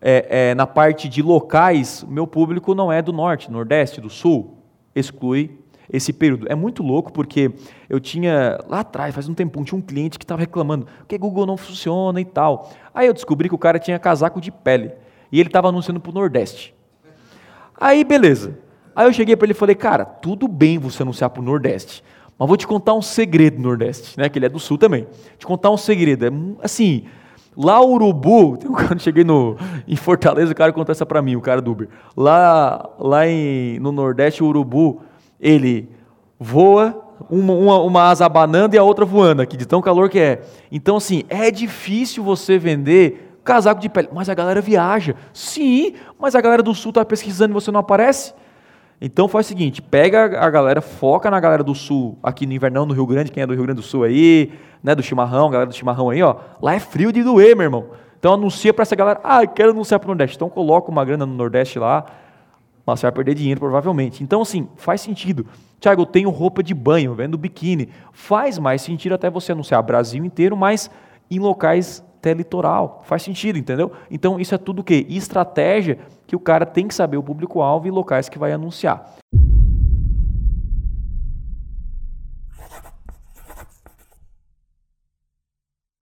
é, é, na parte de locais, meu público não é do norte, nordeste, do sul. Exclui esse período. É muito louco porque eu tinha, lá atrás, faz um tempo, tinha um cliente que estava reclamando que Google não funciona e tal. Aí eu descobri que o cara tinha casaco de pele e ele estava anunciando para o Nordeste. Aí, beleza. Aí eu cheguei para ele e falei, cara, tudo bem você anunciar para o Nordeste, mas vou te contar um segredo do Nordeste, né? Que ele é do Sul também. Te contar um segredo. É, assim, lá Urubu, cara, cheguei no, em Fortaleza, o cara contou essa para mim, o cara do Uber. Lá, lá em, no Nordeste, o Urubu, ele voa, uma, uma, uma asa abanando e a outra voando aqui, de tão calor que é. Então, assim, é difícil você vender casaco de pele. Mas a galera viaja. Sim, mas a galera do sul está pesquisando e você não aparece. Então faz o seguinte, pega a galera, foca na galera do sul, aqui no invernão, no Rio Grande, quem é do Rio Grande do Sul aí, né, do chimarrão, galera do chimarrão aí, ó. Lá é frio de doer, meu irmão. Então anuncia para essa galera, ah, quero anunciar para o Nordeste. Então coloca uma grana no Nordeste lá, mas você vai perder dinheiro provavelmente. Então assim, faz sentido. Tiago, eu tenho roupa de banho, vendo biquíni. Faz mais sentido até você anunciar Brasil inteiro, mas em locais até litoral. Faz sentido, entendeu? Então isso é tudo o quê? Estratégia que o cara tem que saber o público-alvo e locais que vai anunciar.